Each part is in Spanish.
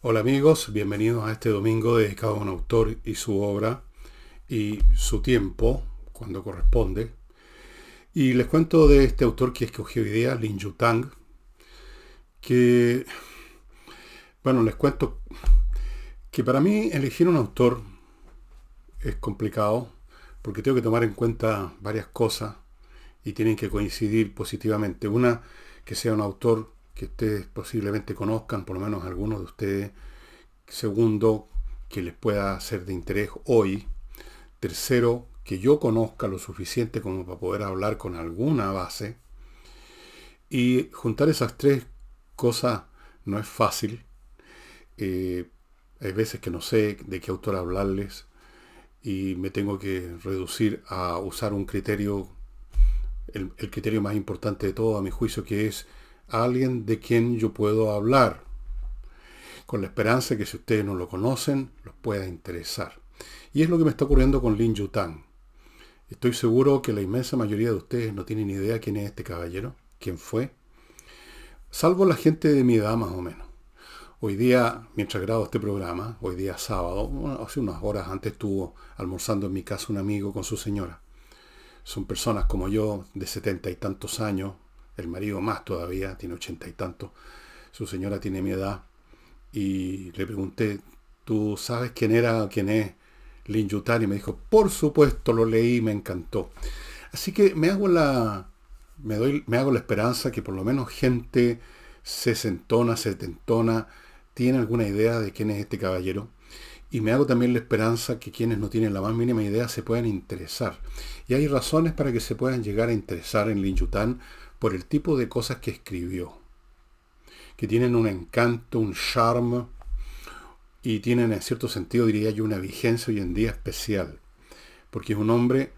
Hola amigos, bienvenidos a este domingo dedicado a un autor y su obra y su tiempo, cuando corresponde. Y les cuento de este autor que escogí hoy día, Lin Yutang, que, bueno, les cuento que para mí elegir un autor es complicado porque tengo que tomar en cuenta varias cosas y tienen que coincidir positivamente. Una, que sea un autor que ustedes posiblemente conozcan, por lo menos algunos de ustedes. Segundo, que les pueda ser de interés hoy. Tercero, que yo conozca lo suficiente como para poder hablar con alguna base. Y juntar esas tres cosas no es fácil. Eh, hay veces que no sé de qué autor hablarles y me tengo que reducir a usar un criterio, el, el criterio más importante de todo a mi juicio, que es alguien de quien yo puedo hablar, con la esperanza de que si ustedes no lo conocen, los pueda interesar. Y es lo que me está ocurriendo con Lin Yutang. Estoy seguro que la inmensa mayoría de ustedes no tienen idea quién es este caballero, quién fue, salvo la gente de mi edad más o menos. Hoy día, mientras grabo este programa, hoy día sábado, hace unas horas antes estuvo almorzando en mi casa un amigo con su señora. Son personas como yo, de setenta y tantos años, el marido más todavía, tiene ochenta y tantos, su señora tiene mi edad, y le pregunté, ¿tú sabes quién era, quién es Lin Yutang? Y me dijo, por supuesto, lo leí, me encantó. Así que me hago la, me doy, me hago la esperanza que por lo menos gente se sesentona, setentona, tiene alguna idea de quién es este caballero. Y me hago también la esperanza que quienes no tienen la más mínima idea se puedan interesar. Y hay razones para que se puedan llegar a interesar en Lin Yutang por el tipo de cosas que escribió, que tienen un encanto, un charme, y tienen en cierto sentido, diría yo, una vigencia hoy en día especial, porque es un hombre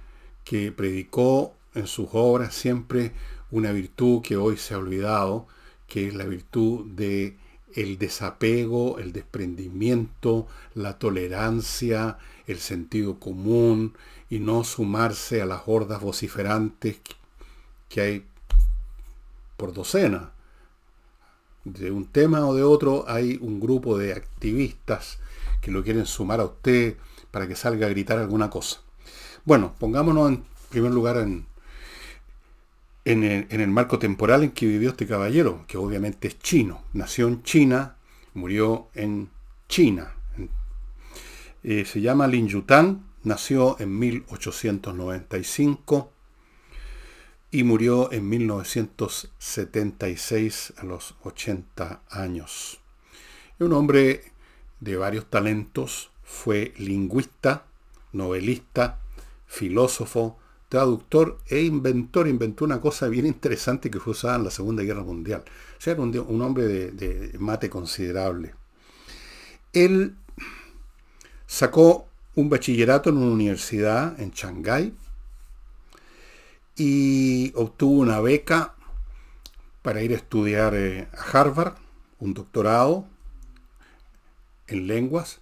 que predicó en sus obras siempre una virtud que hoy se ha olvidado, que es la virtud de el desapego, el desprendimiento, la tolerancia, el sentido común y no sumarse a las hordas vociferantes que hay por docena. De un tema o de otro hay un grupo de activistas que lo quieren sumar a usted para que salga a gritar alguna cosa. Bueno, pongámonos en primer lugar en, en, el, marco temporal en que vivió este caballero, que obviamente es chino. Nació en China, murió en China. Eh, se llama Lin Yutang, nació en 1895 y murió en 1976 a los 80 años. Un hombre de varios talentos, fue lingüista, novelista, filósofo, traductor e inventor. Inventó una cosa bien interesante que fue usada en la Segunda Guerra Mundial. O sea, era un, hombre de, de mate considerable. Él sacó un bachillerato en una universidad en Shanghái y obtuvo una beca para ir a estudiar eh, a Harvard, un doctorado en lenguas,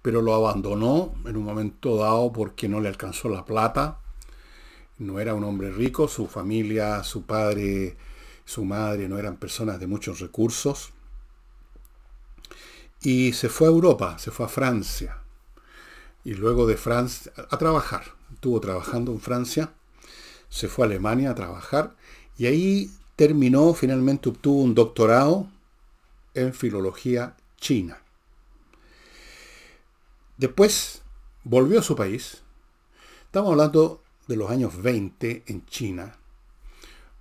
pero lo abandonó en un momento dado porque no le alcanzó la plata. No era un hombre rico, su familia, su padre, su madre no eran personas de muchos recursos. Y se fue a Europa, se fue a Francia. Y luego de Francia, a trabajar. Estuvo trabajando en Francia se fue a Alemania a trabajar y ahí terminó, finalmente obtuvo un doctorado en filología china. Después volvió a su país. Estamos hablando de los años 20 en China.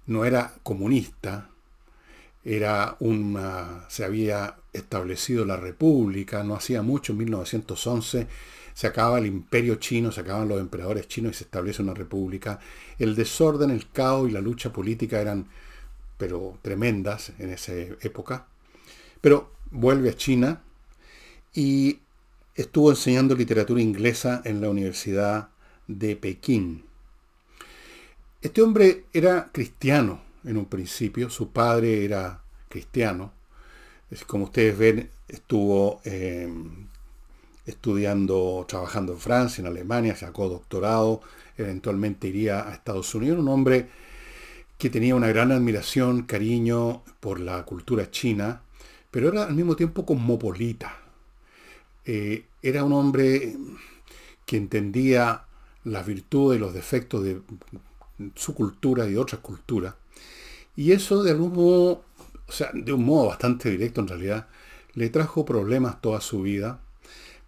No era comunista, era una, se había establecido la república, no hacía mucho, en 1911 se acaba el imperio chino, se acaban los emperadores chinos y se establece una república. El desorden, el caos y la lucha política eran, pero tremendas en esa época. Pero vuelve a China y estuvo enseñando literatura inglesa en la Universidad de Pekín. Este hombre era cristiano en un principio, su padre era cristiano. Como ustedes ven, estuvo eh, estudiando, trabajando en Francia, en Alemania, sacó doctorado, eventualmente iría a Estados Unidos, un hombre que tenía una gran admiración, cariño por la cultura china, pero era al mismo tiempo cosmopolita. Eh, era un hombre que entendía las virtudes y los defectos de su cultura y de otras culturas. Y eso de algún modo, o sea, de un modo bastante directo en realidad, le trajo problemas toda su vida,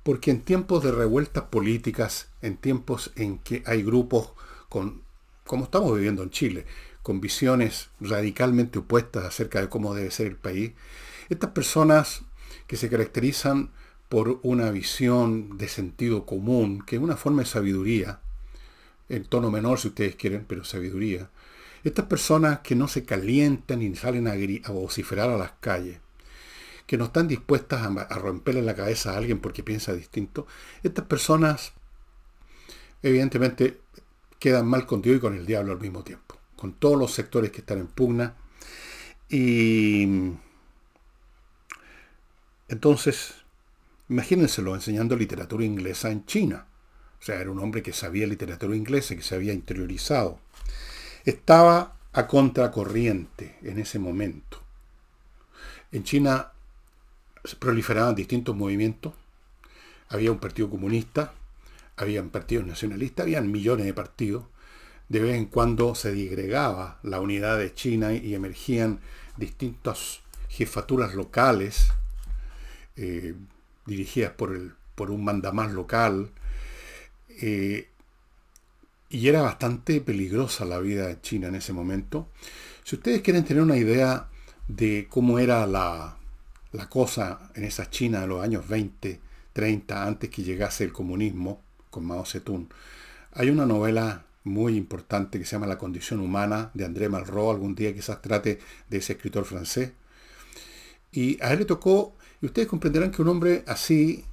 porque en tiempos de revueltas políticas, en tiempos en que hay grupos con, como estamos viviendo en Chile, con visiones radicalmente opuestas acerca de cómo debe ser el país, estas personas que se caracterizan por una visión de sentido común, que es una forma de sabiduría, en tono menor si ustedes quieren, pero sabiduría. Estas personas que no se calientan y salen a, vociferar a las calles, que no están dispuestas a, romperle la cabeza a alguien porque piensa distinto, estas personas evidentemente quedan mal con Dios y con el diablo al mismo tiempo, con todos los sectores que están en pugna. Y entonces, imagínenselo enseñando literatura inglesa en China. O sea, era un hombre que sabía literatura inglesa, que se había interiorizado. Estaba a contracorriente en ese momento. En China proliferaban distintos movimientos. Había un partido comunista, habían partidos nacionalistas, habían millones de partidos. De vez en cuando se digregaba la unidad de China y emergían distintas jefaturas locales eh, dirigidas por, el, por un mandamás local eh, y era bastante peligrosa la vida de China en ese momento. Si ustedes quieren tener una idea de cómo era la, la cosa en esa China de los años 20, 30, antes que llegase el comunismo con Mao Zedong, hay una novela muy importante que se llama La condición humana de André Malraux, algún día quizás trate de ese escritor francés. Y a él le tocó, y ustedes comprenderán que un hombre así,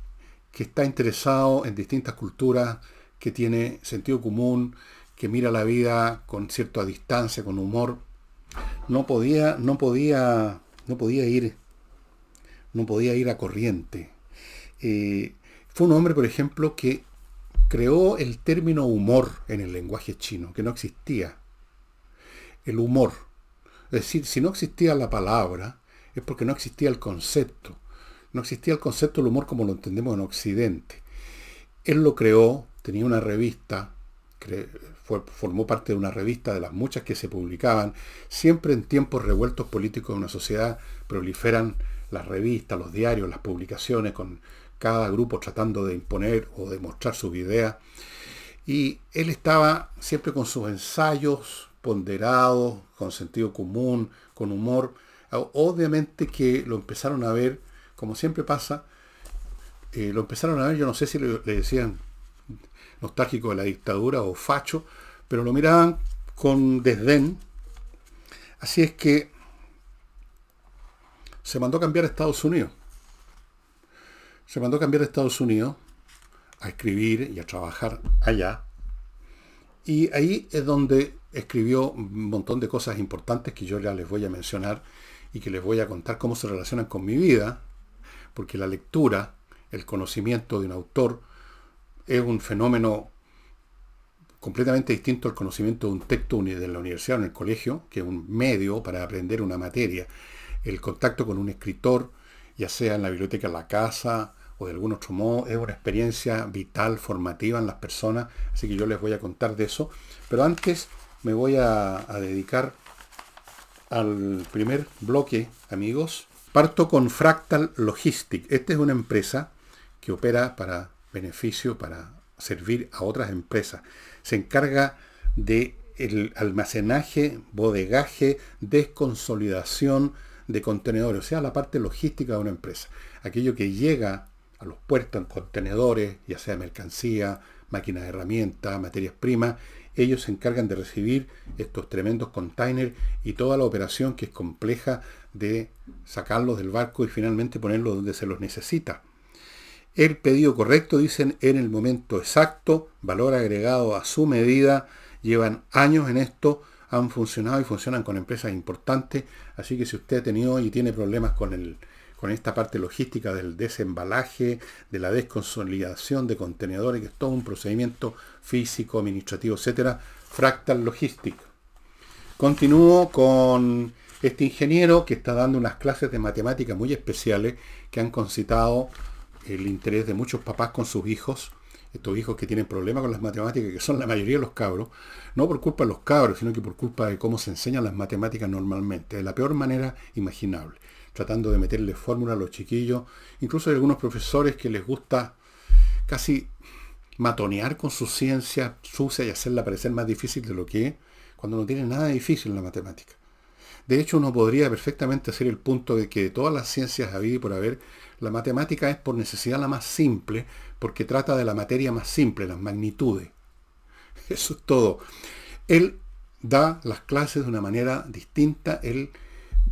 que está interesado en distintas culturas, que tiene sentido común, que mira la vida con cierta distancia, con humor, no podía, no podía, no podía ir, no podía ir a corriente. Eh, fue un hombre, por ejemplo, que creó el término humor en el lenguaje chino, que no existía. El humor. Es decir, si no existía la palabra, es porque no existía el concepto. No existía el concepto del humor como lo entendemos en Occidente. Él lo creó, tenía una revista, formó parte de una revista de las muchas que se publicaban. Siempre en tiempos revueltos políticos de una sociedad proliferan las revistas, los diarios, las publicaciones, con cada grupo tratando de imponer o de mostrar sus ideas. Y él estaba siempre con sus ensayos ponderados, con sentido común, con humor. Obviamente que lo empezaron a ver, como siempre pasa, eh, lo empezaron a ver, yo no sé si le decían nostálgico de la dictadura o facho, pero lo miraban con desdén. Así es que se mandó a cambiar a Estados Unidos. Se mandó a cambiar a Estados Unidos a escribir y a trabajar allá. Y ahí es donde escribió un montón de cosas importantes que yo ya les voy a mencionar y que les voy a contar cómo se relacionan con mi vida, porque la lectura, el conocimiento de un autor, es un fenómeno completamente distinto al conocimiento de un texto de la universidad o en el colegio, que es un medio para aprender una materia. El contacto con un escritor, ya sea en la biblioteca de la casa o de algún otro modo, es una experiencia vital, formativa en las personas, así que yo les voy a contar de eso. Pero antes me voy a, a dedicar al primer bloque, amigos. Parto con Fractal Logistic. Esta es una empresa que opera para beneficio para servir a otras empresas. Se encarga de el almacenaje, bodegaje, desconsolidación de contenedores, o sea, la parte logística de una empresa. Aquello que llega a los puertos en contenedores, ya sea mercancía, máquinas de herramientas, materias primas, ellos se encargan de recibir estos tremendos containers y toda la operación que es compleja de sacarlos del barco y finalmente ponerlos donde se los necesita el pedido correcto, dicen, en el momento exacto, valor agregado a su medida, llevan años en esto, han funcionado y funcionan con empresas importantes, así que si usted ha tenido y tiene problemas con, el, con esta parte logística del desembalaje, de la desconsolidación de contenedores, que es todo un procedimiento físico, administrativo, etcétera, Fractal Logistic. Continúo con Este ingeniero que está dando unas clases de matemáticas muy especiales que han concitado el interés de muchos papás con sus hijos, estos hijos que tienen problemas con las matemáticas, que son la mayoría de los cabros, no por culpa de los cabros, sino que por culpa de cómo se enseñan las matemáticas normalmente, de la peor manera imaginable, tratando de meterle fórmula a los chiquillos, incluso hay algunos profesores que les gusta casi matonear con su ciencia sucia y hacerla parecer más difícil de lo que es, cuando no tiene nada difícil en la matemática. De hecho, uno podría perfectamente hacer el punto de que de todas las ciencias habidas y por haber, la matemática es por necesidad la más simple, porque trata de la materia más simple, las magnitudes. Eso es todo. Él da las clases de una manera distinta, él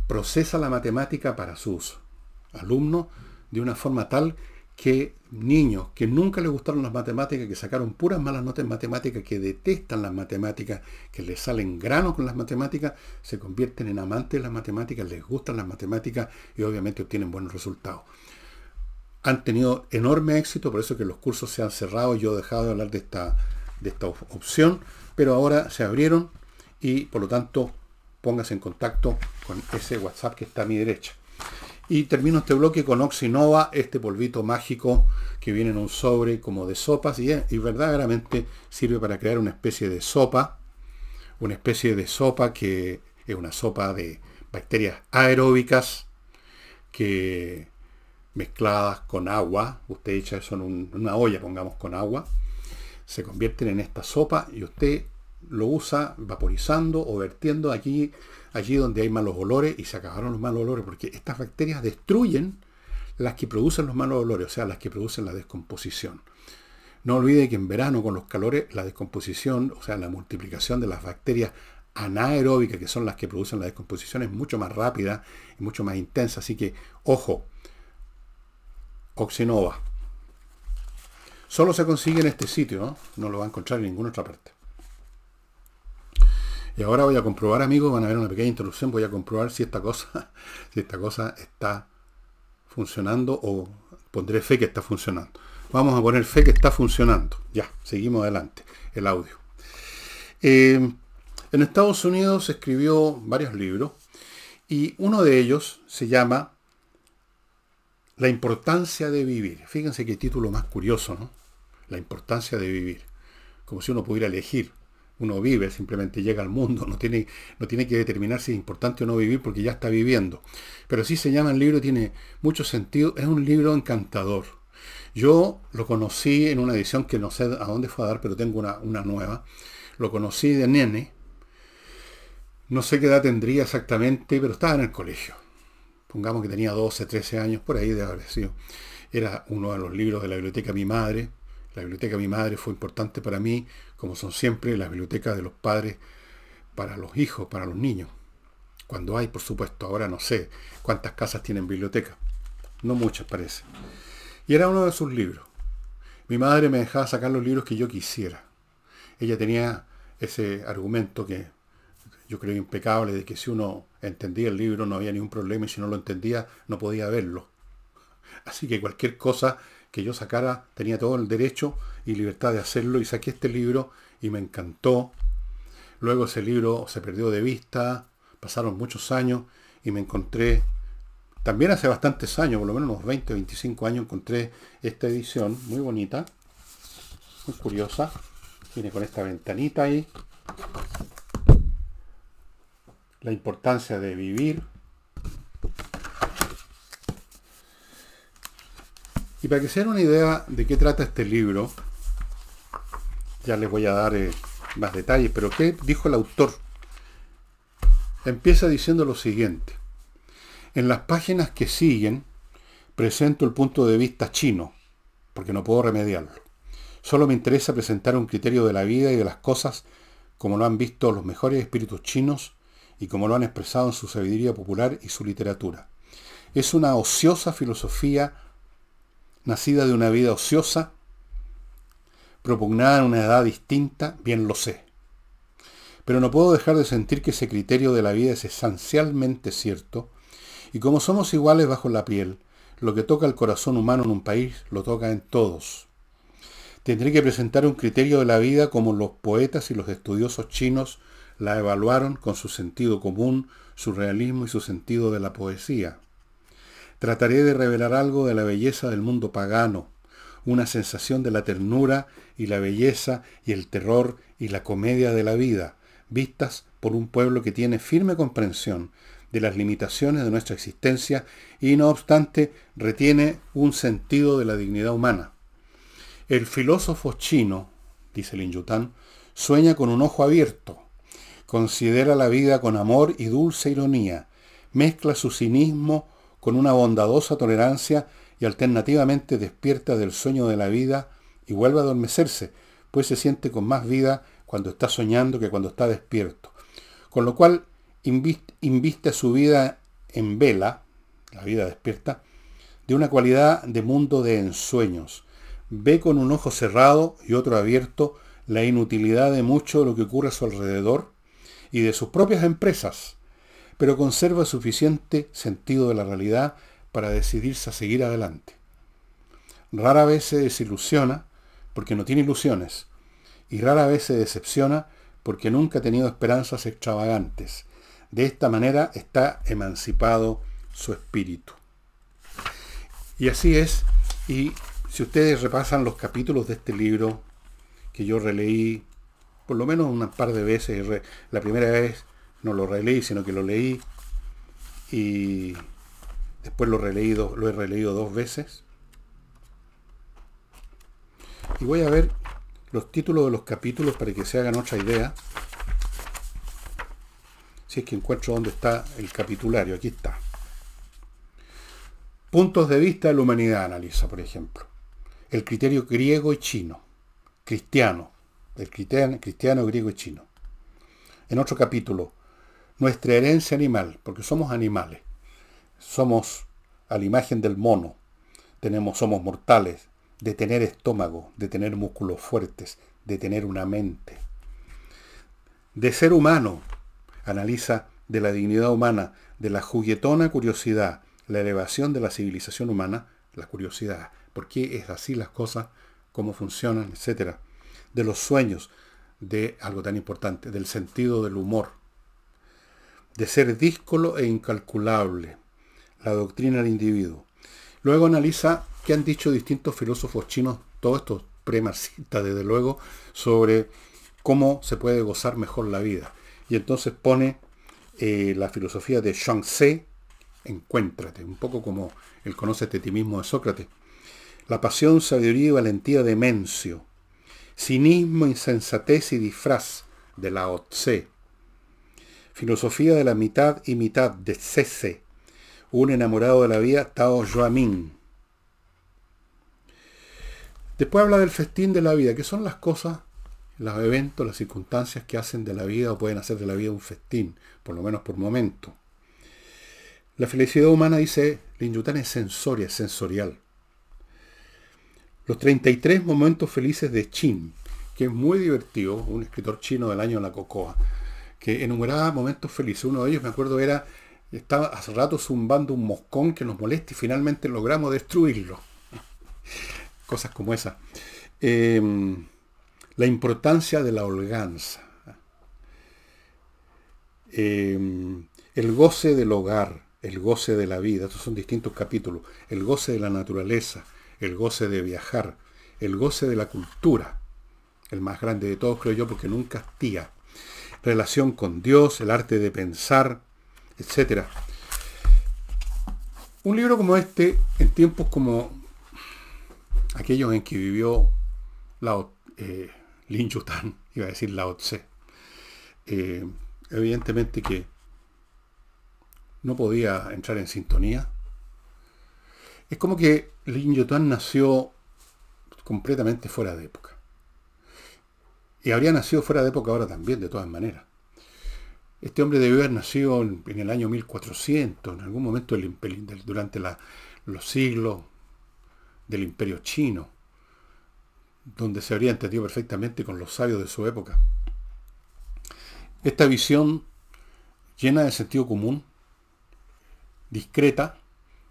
procesa la matemática para sus alumnos de una forma tal que niños que nunca les gustaron las matemáticas, que sacaron puras malas notas en matemáticas, que detestan las matemáticas, que les salen granos con las matemáticas, se convierten en amantes de las matemáticas, les gustan las matemáticas y obviamente obtienen buenos resultados. Han tenido enorme éxito, por eso que los cursos se han cerrado, yo he dejado de hablar de esta, de esta opción, pero ahora se abrieron y por lo tanto póngase en contacto con ese WhatsApp que está a mi derecha. Y termino este bloque con Oxinova, este polvito mágico que viene en un sobre como de sopas y, verdaderamente sirve para crear una especie de sopa, una especie de sopa que es una sopa de bacterias aeróbicas que mezcladas con agua, usted echa eso en una olla, pongamos con agua, se convierten en esta sopa y usted lo usa vaporizando o vertiendo aquí, allí donde hay malos olores y se acabaron los malos olores, porque estas bacterias destruyen las que producen los malos olores, o sea, las que producen la descomposición. No olvide que en verano con los calores la descomposición, o sea, la multiplicación de las bacterias anaeróbicas, que son las que producen la descomposición, es mucho más rápida y mucho más intensa. Así que, ojo, Oxinova. Solo se consigue en este sitio, ¿no? No lo va a encontrar en ninguna otra parte. Y ahora voy a comprobar, amigos, van a ver una pequeña introducción, voy a comprobar si esta cosa, si esta cosa está funcionando o pondré fe que está funcionando. Vamos a poner fe que está funcionando. Ya, seguimos adelante. El audio. Eh, en Estados Unidos escribió varios libros y uno de ellos se llama La importancia de vivir. Fíjense qué título más curioso, ¿no? La importancia de vivir. Como si uno pudiera elegir uno vive, simplemente llega al mundo, no tiene, no tiene que determinar si es importante o no vivir porque ya está viviendo. Pero sí se llama el libro, tiene mucho sentido, es un libro encantador. Yo lo conocí en una edición que no sé a dónde fue a dar, pero tengo una, una nueva. Lo conocí de nene. No sé qué edad tendría exactamente, pero estaba en el colegio. Pongamos que tenía 12, 13 años, por ahí de haber sido. Era uno de los libros de la biblioteca de mi madre. La biblioteca de mi madre fue importante para mí, como son siempre las bibliotecas de los padres para los hijos, para los niños. Cuando hay, por supuesto, ahora no sé cuántas casas tienen biblioteca. No muchas parece. Y era uno de sus libros. Mi madre me dejaba sacar los libros que yo quisiera. Ella tenía ese argumento que yo creo impecable de que si uno entendía el libro no había ningún problema y si no lo entendía no podía verlo. Así que cualquier cosa que yo sacara, tenía todo el derecho y libertad de hacerlo y saqué este libro y me encantó. Luego ese libro se perdió de vista, pasaron muchos años y me encontré, también hace bastantes años, por lo menos unos 20, 25 años, encontré esta edición muy bonita, muy curiosa. Viene con esta ventanita ahí. La importancia de vivir, Y para que se den una idea de qué trata este libro, ya les voy a dar eh, más detalles, pero ¿qué dijo el autor? Empieza diciendo lo siguiente. En las páginas que siguen, presento el punto de vista chino, porque no puedo remediarlo. Solo me interesa presentar un criterio de la vida y de las cosas como lo han visto los mejores espíritus chinos y como lo han expresado en su sabiduría popular y su literatura. Es una ociosa filosofía nacida de una vida ociosa, propugnada en una edad distinta, bien lo sé. Pero no puedo dejar de sentir que ese criterio de la vida es esencialmente cierto, y como somos iguales bajo la piel, lo que toca al corazón humano en un país lo toca en todos. Tendré que presentar un criterio de la vida como los poetas y los estudiosos chinos la evaluaron con su sentido común, su realismo y su sentido de la poesía. Trataré de revelar algo de la belleza del mundo pagano, una sensación de la ternura y la belleza y el terror y la comedia de la vida, vistas por un pueblo que tiene firme comprensión de las limitaciones de nuestra existencia y no obstante retiene un sentido de la dignidad humana. El filósofo chino, dice Lin Yután, sueña con un ojo abierto, considera la vida con amor y dulce ironía, mezcla su cinismo con una bondadosa tolerancia y alternativamente despierta del sueño de la vida y vuelve a adormecerse, pues se siente con más vida cuando está soñando que cuando está despierto. Con lo cual inviste su vida en vela, la vida despierta, de una cualidad de mundo de ensueños. Ve con un ojo cerrado y otro abierto la inutilidad de mucho de lo que ocurre a su alrededor y de sus propias empresas, pero conserva suficiente sentido de la realidad para decidirse a seguir adelante. Rara vez se desilusiona porque no tiene ilusiones y rara vez se decepciona porque nunca ha tenido esperanzas extravagantes. De esta manera está emancipado su espíritu. Y así es, y si ustedes repasan los capítulos de este libro, que yo releí por lo menos un par de veces, la primera vez no lo releí, sino que lo leí y después lo, releído, lo he releído dos veces. Y voy a ver los títulos de los capítulos para que se hagan otra idea. Si es que encuentro dónde está el capitulario, aquí está. Puntos de vista de la humanidad analiza, por ejemplo. El criterio griego y chino, cristiano, el cristiano, cristiano, griego y chino. En otro capítulo, nuestra herencia animal, porque somos animales. Somos a la imagen del mono. Tenemos, somos mortales, de tener estómago, de tener músculos fuertes, de tener una mente. De ser humano, analiza de la dignidad humana, de la juguetona curiosidad, la elevación de la civilización humana, la curiosidad, por qué es así las cosas, cómo funcionan, etc. De los sueños, de algo tan importante, del sentido del humor, de ser díscolo e incalculable, la doctrina del individuo. Luego analiza qué han dicho distintos filósofos chinos, todos estos premarxistas desde luego, sobre cómo se puede gozar mejor la vida. Y entonces pone eh, la filosofía de Tse, encuéntrate, un poco como el conoce de ti mismo de Sócrates. La pasión, sabiduría y valentía de Mencio. Cinismo, insensatez y disfraz de Lao Tse. Filosofía de la mitad y mitad de Cese un enamorado de la vida, Tao Joamin. Después habla del festín de la vida, que son las cosas, los eventos, las circunstancias que hacen de la vida o pueden hacer de la vida un festín, por lo menos por momento. La felicidad humana, dice Lin Yutan, es sensoria, es sensorial. Los 33 momentos felices de Chin, que es muy divertido, un escritor chino del año la cocoa, que enumeraba momentos felices. Uno de ellos, me acuerdo, era estaba hace rato zumbando un moscón que nos molesta y finalmente logramos destruirlo. Cosas como esa. Em, la importancia de la holganza. Em, el goce del hogar, el goce de la vida. Estos son distintos capítulos. El goce de la naturaleza, el goce de viajar, el goce de la cultura. El más grande de todos, creo yo, porque nunca hastía. Relación con Dios, el arte de pensar, etcétera. Un libro como este, en tiempos como aquellos en que vivió Lao, eh, Lin Yutan, iba a decir Lao Tse, eh, evidentemente que no podía entrar en sintonía. Es como que Lin Yutan nació completamente fuera de época. Y habría nacido fuera de época ahora también, de todas maneras. Este hombre debió haber nacido en, el año 1400, en algún momento durante los siglos del imperio chino, donde se habría entendido perfectamente con los sabios de su época. Esta visión llena de sentido común, discreta,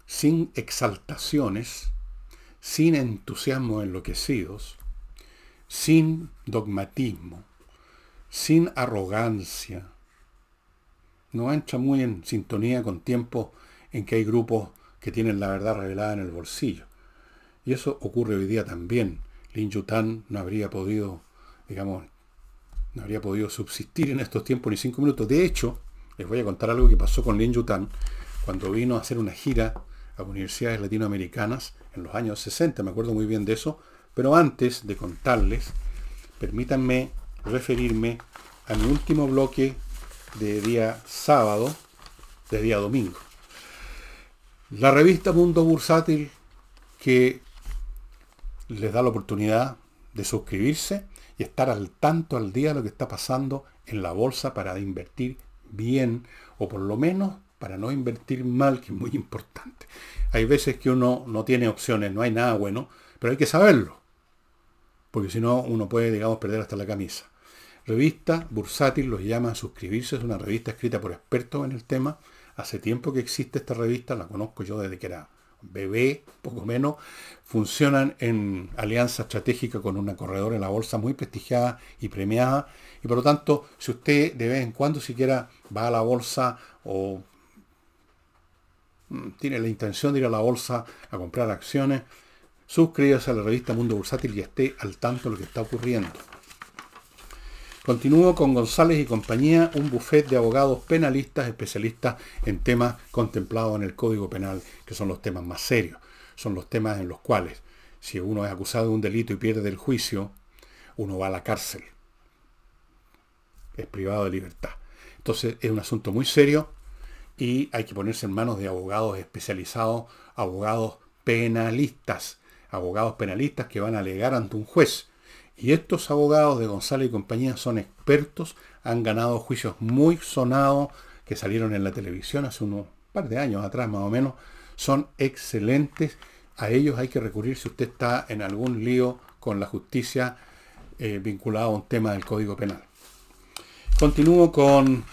sin exaltaciones, sin entusiasmo enloquecidos, sin dogmatismo, sin arrogancia, no entra muy en sintonía con tiempos en que hay grupos que tienen la verdad revelada en el bolsillo. Y eso ocurre hoy día también. Lin Yutan no habría podido, digamos, no habría podido subsistir en estos tiempos ni cinco minutos. De hecho, les voy a contar algo que pasó con Lin Yutan cuando vino a hacer una gira a universidades latinoamericanas en los años 60, me acuerdo muy bien de eso, pero antes de contarles, permítanme referirme a mi último bloque de día sábado, de día domingo. La revista Mundo Bursátil que les da la oportunidad de suscribirse y estar al tanto al día de lo que está pasando en la bolsa para invertir bien o por lo menos para no invertir mal, que es muy importante. Hay veces que uno no tiene opciones, no hay nada bueno, pero hay que saberlo, porque si no uno puede, digamos, perder hasta la camisa. Revista Bursátil los llama a suscribirse, es una revista escrita por expertos en el tema. Hace tiempo que existe esta revista, la conozco yo desde que era bebé, poco menos. Funcionan en alianza estratégica con una corredora en la bolsa muy prestigiada y premiada. Y por lo tanto, si usted de vez en cuando siquiera va a la bolsa o tiene la intención de ir a la bolsa a comprar acciones, suscríbase a la revista Mundo Bursátil y esté al tanto de lo que está ocurriendo. Continúo con González y compañía, un bufete de abogados penalistas especialistas en temas contemplados en el Código Penal, que son los temas más serios. Son los temas en los cuales, si uno es acusado de un delito y pierde el juicio, uno va a la cárcel. Es privado de libertad. Entonces es un asunto muy serio y hay que ponerse en manos de abogados especializados, abogados penalistas, abogados penalistas que van a alegar ante un juez y estos abogados de González y compañía son expertos, han ganado juicios muy sonados que salieron en la televisión hace unos par de años atrás más o menos. Son excelentes. A ellos hay que recurrir si usted está en algún lío con la justicia eh, vinculado a un tema del Código Penal. Continúo con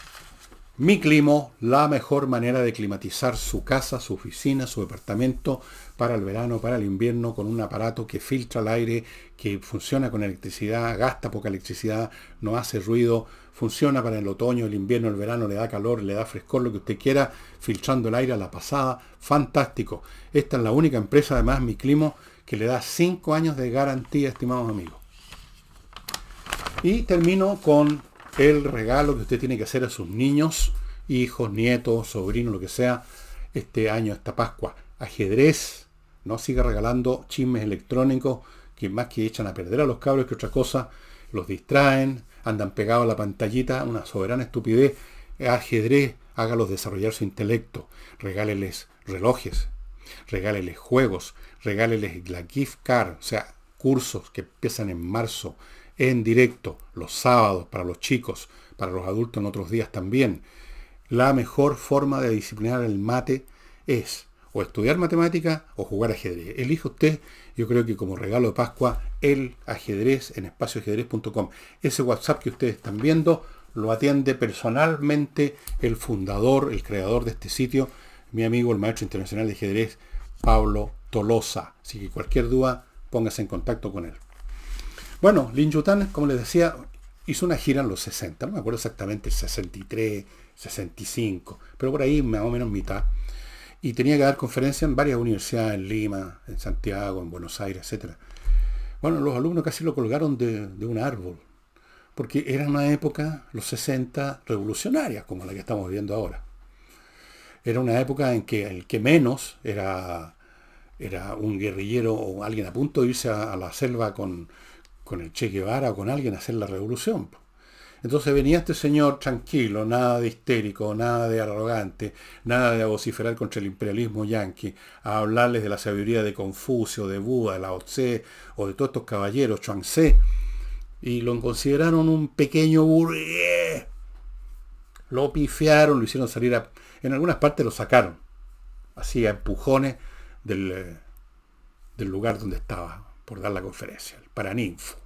mi Climo, la mejor manera de climatizar su casa, su oficina, su departamento para el verano, para el invierno, con un aparato que filtra el aire, que funciona con electricidad, gasta poca electricidad, no hace ruido, funciona para el otoño, el invierno, el verano, le da calor, le da frescor, lo que usted quiera, filtrando el aire a la pasada. Fantástico. Esta es la única empresa, además, Mi Climo, que le da 5 años de garantía, estimados amigos. Y termino con el regalo que usted tiene que hacer a sus niños, hijos, nietos, sobrinos, lo que sea, este año, esta Pascua. Ajedrez, no siga regalando chismes electrónicos que más que echan a perder a los cabros que otra cosa, los distraen, andan pegados a la pantallita, una soberana estupidez. Ajedrez, hágalos desarrollar su intelecto, regáleles relojes, regáleles juegos, regáleles la gift card, o sea, cursos que empiezan en marzo, en directo, los sábados, para los chicos, para los adultos en otros días también. La mejor forma de disciplinar el mate es o estudiar matemática o jugar ajedrez. Elige usted, yo creo que como regalo de Pascua, el ajedrez en espacioajedrez.com. Ese WhatsApp que ustedes están viendo lo atiende personalmente el fundador, el creador de este sitio, mi amigo, el maestro internacional de ajedrez, Pablo Tolosa. Así que cualquier duda, póngase en contacto con él. Bueno, Lin Yutan, como les decía, hizo una gira en los 60, no me acuerdo exactamente, 63, 65, pero por ahí más o menos mitad. Y tenía que dar conferencias en varias universidades, en Lima, en Santiago, en Buenos Aires, etc. Bueno, los alumnos casi lo colgaron de, de un árbol, porque era una época, los 60, revolucionaria, como la que estamos viendo ahora. Era una época en que el que menos era, era un guerrillero o alguien a punto de irse a la selva con, con el Che Guevara o con alguien a hacer la revolución. Entonces venía este señor tranquilo, nada de histérico, nada de arrogante, nada de vociferar contra el imperialismo yanqui, a hablarles de la sabiduría de Confucio, de Buda, de Lao Tse o de todos estos caballeros, Chuang Tse, y lo consideraron un pequeño burgués. Lo pifiaron, lo hicieron salir a... En algunas partes lo sacaron, así a empujones del, eh, del lugar donde estaba por dar la conferencia, el Paraninfo.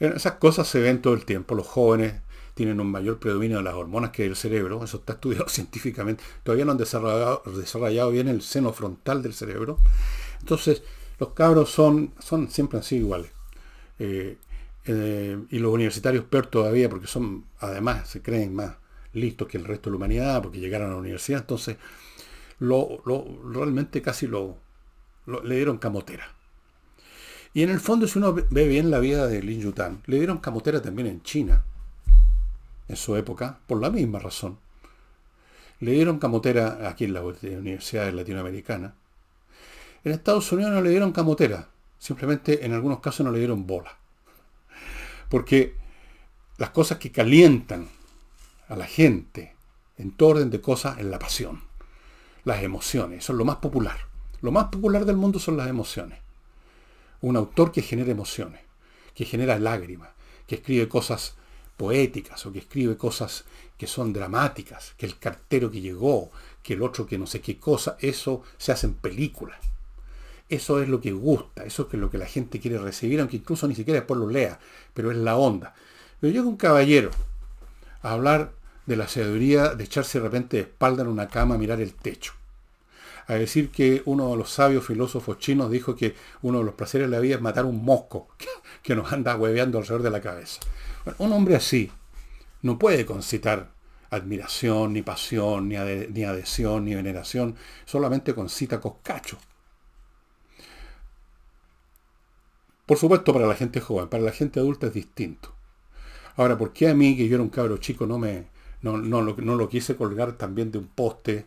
Esas cosas se ven todo el tiempo. Los jóvenes tienen un mayor predominio de las hormonas que el cerebro. Eso está estudiado científicamente. Todavía no han desarrollado, bien el seno frontal del cerebro. Entonces, los cabros son, son siempre así iguales. Eh, eh, y los universitarios peor todavía porque son, además, se creen más listos que el resto de la humanidad, porque llegaron a la universidad, entonces lo, realmente casi lo, le dieron camotera. Y en el fondo, si uno ve bien la vida de Lin Yutan, le dieron camotera también en China, en su época, por la misma razón. Le dieron camotera aquí en la Universidad Latinoamericana. En Estados Unidos no le dieron camotera, simplemente en algunos casos no le dieron bola. Porque las cosas que calientan a la gente en todo orden de cosas es la pasión, las emociones, son lo más popular. Lo más popular del mundo son las emociones. Un autor que genera emociones, que genera lágrimas, que escribe cosas poéticas o que escribe cosas que son dramáticas, que el cartero que llegó, que el otro que no sé qué cosa, eso se hace en películas. Eso es lo que gusta, eso es lo que la gente quiere recibir, aunque incluso ni siquiera después lo lea, pero es la onda. Pero llega un caballero a hablar de la sabiduría de echarse de repente de espalda en una cama a mirar el techo. A decir que uno de los sabios filósofos chinos dijo que uno de los placeres de la vida es matar un mosco que nos anda hueveando alrededor de la cabeza. un hombre así no puede concitar admiración, ni pasión, ni, adhesión, ni veneración, solamente concita coscacho. Por supuesto, para la gente joven, para la gente adulta es distinto. Ahora, ¿por qué a mí, que yo era un cabro chico, no, me, no, no, lo, quise colgar también de un poste?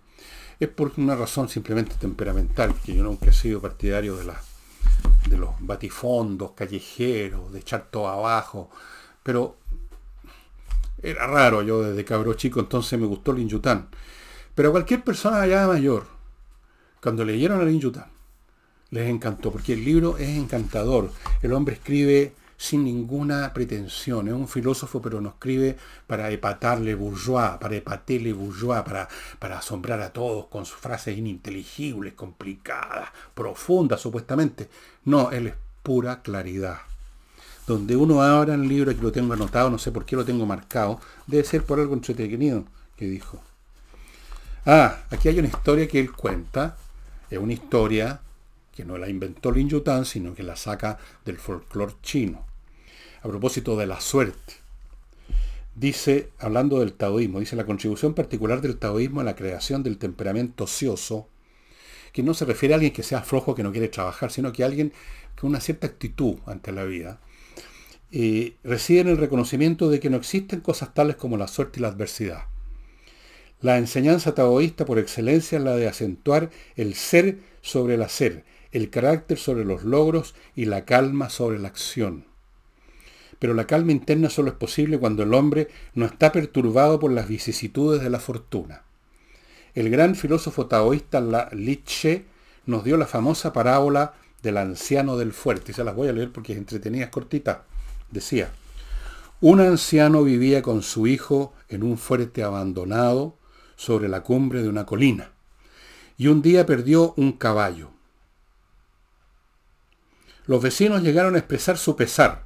Es por una razón simplemente temperamental, que yo nunca he sido partidario de, la, de los batifondos callejeros, de echar todo abajo. Pero era raro yo desde cabro chico, entonces me gustó el Yután. Pero a cualquier persona allá mayor, cuando leyeron el Yután, les encantó, porque el libro es encantador. El hombre escribe sin ninguna pretensión, es un filósofo, pero no escribe para epatarle bourgeois, para epatarle bourgeois, para, para asombrar a todos con sus frases ininteligibles, complicadas, profundas supuestamente. No, él es pura claridad. Donde uno abra el libro, aquí lo tengo anotado, no sé por qué lo tengo marcado, debe ser por algo entretenido que dijo. Ah, aquí hay una historia que él cuenta, es una historia que no la inventó Lin Yutan, sino que la saca del folclore chino. A propósito de la suerte, dice, hablando del taoísmo, dice la contribución particular del taoísmo a la creación del temperamento ocioso, que no se refiere a alguien que sea flojo, que no quiere trabajar, sino que alguien con una cierta actitud ante la vida, eh, reside en el reconocimiento de que no existen cosas tales como la suerte y la adversidad. La enseñanza taoísta por excelencia es la de acentuar el ser sobre el hacer, el carácter sobre los logros y la calma sobre la acción. Pero la calma interna solo es posible cuando el hombre no está perturbado por las vicisitudes de la fortuna. El gran filósofo taoísta Li Che nos dio la famosa parábola del anciano del fuerte. Y se las voy a leer porque es entretenida, es cortita. Decía, un anciano vivía con su hijo en un fuerte abandonado sobre la cumbre de una colina. Y un día perdió un caballo. Los vecinos llegaron a expresar su pesar,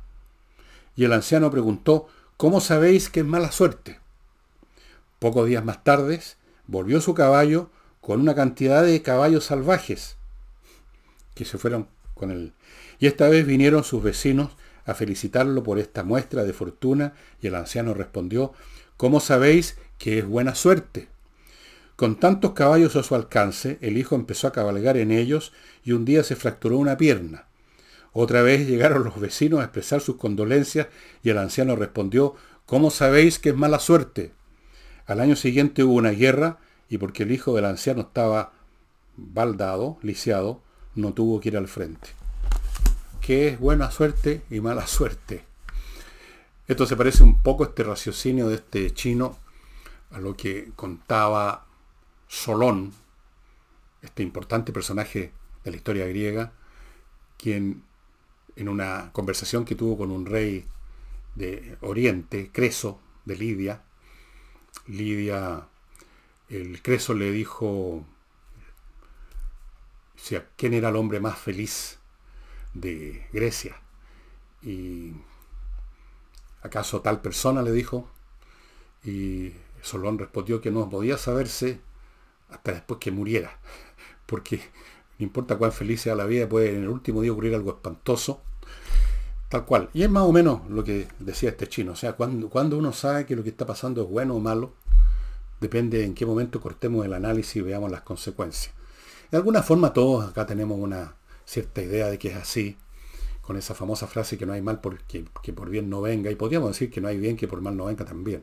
y el anciano preguntó, ¿cómo sabéis que es mala suerte? Pocos días más tarde, volvió su caballo con una cantidad de caballos salvajes que se fueron con él. Y esta vez vinieron sus vecinos a felicitarlo por esta muestra de fortuna y el anciano respondió, ¿cómo sabéis que es buena suerte? Con tantos caballos a su alcance, el hijo empezó a cabalgar en ellos y un día se fracturó una pierna. Otra vez llegaron los vecinos a expresar sus condolencias y el anciano respondió, ¿cómo sabéis que es mala suerte? Al año siguiente hubo una guerra y porque el hijo del anciano estaba baldado, lisiado, no tuvo que ir al frente. ¿Qué es buena suerte y mala suerte? Esto se parece un poco este raciocinio de este chino a lo que contaba Solón, este importante personaje de la historia griega, quien en una conversación que tuvo con un rey de Oriente, Creso, de Lidia. Lidia, el Creso le dijo quién era el hombre más feliz de Grecia. Y acaso tal persona le dijo. Y Solón respondió que no podía saberse hasta después que muriera. Porque no importa cuán feliz sea la vida, puede en el último día ocurrir algo espantoso Tal cual. Y es más o menos lo que decía este chino. O sea, cuando, cuando uno sabe que lo que está pasando es bueno o malo, Depende en qué momento cortemos el análisis y veamos las consecuencias. De alguna forma todos acá tenemos una cierta idea de que es así, con esa famosa frase que no hay mal por, que, por bien no venga, y podríamos decir que no hay bien que por mal no venga también.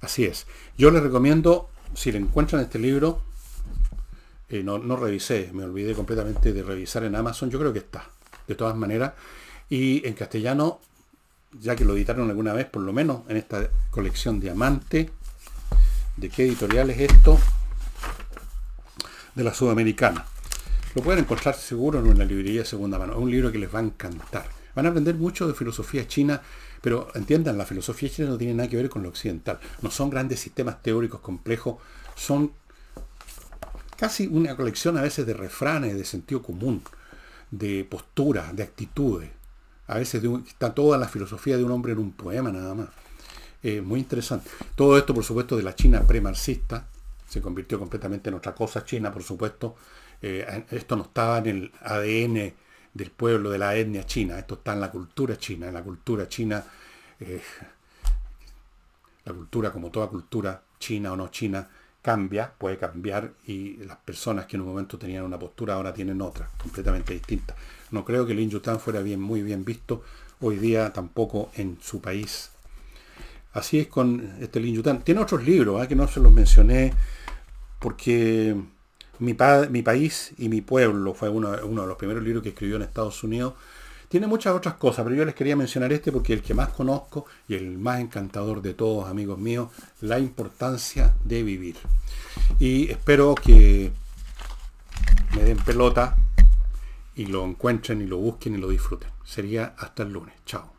Así es. Yo les recomiendo, si le encuentran este libro, eh, no, no revisé, me olvidé completamente de revisar en Amazon, yo creo que está, de todas maneras, y en castellano, ya que lo editaron alguna vez, por lo menos en esta colección Diamante, ¿de qué editorial es esto? De la Sudamericana. Lo pueden encontrar seguro en una librería de segunda mano. Es un libro que les va a encantar. Van a aprender mucho de filosofía china, pero entiendan, la filosofía china no tiene nada que ver con lo occidental. No son grandes sistemas teóricos complejos, son casi una colección a veces de refranes, de sentido común, de posturas, de actitudes. A veces está toda la filosofía de un hombre en un poema nada más. muy interesante. Todo esto, por supuesto, de la China premarxista, se convirtió completamente en otra cosa. China, por supuesto, eh, esto no estaba en el ADN del pueblo, de la etnia china, esto está en la cultura china, en la cultura china, eh, la cultura como toda cultura, china o no china, cambia, puede cambiar y las personas que en un momento tenían una postura ahora tienen otra, completamente distinta. No creo que el Yután fuera bien, muy bien visto hoy día tampoco en su país. Así es con este Lin Yután. Tiene otros libros ¿eh? que no se los mencioné porque mi, mi país y mi pueblo fue uno, uno, de los primeros libros que escribió en Estados Unidos. Tiene muchas otras cosas, pero yo les quería mencionar este porque el que más conozco y el más encantador de todos, amigos míos, la importancia de vivir. Y espero que me den pelota y lo encuentren y lo busquen y lo disfruten. Sería hasta el lunes. Chao.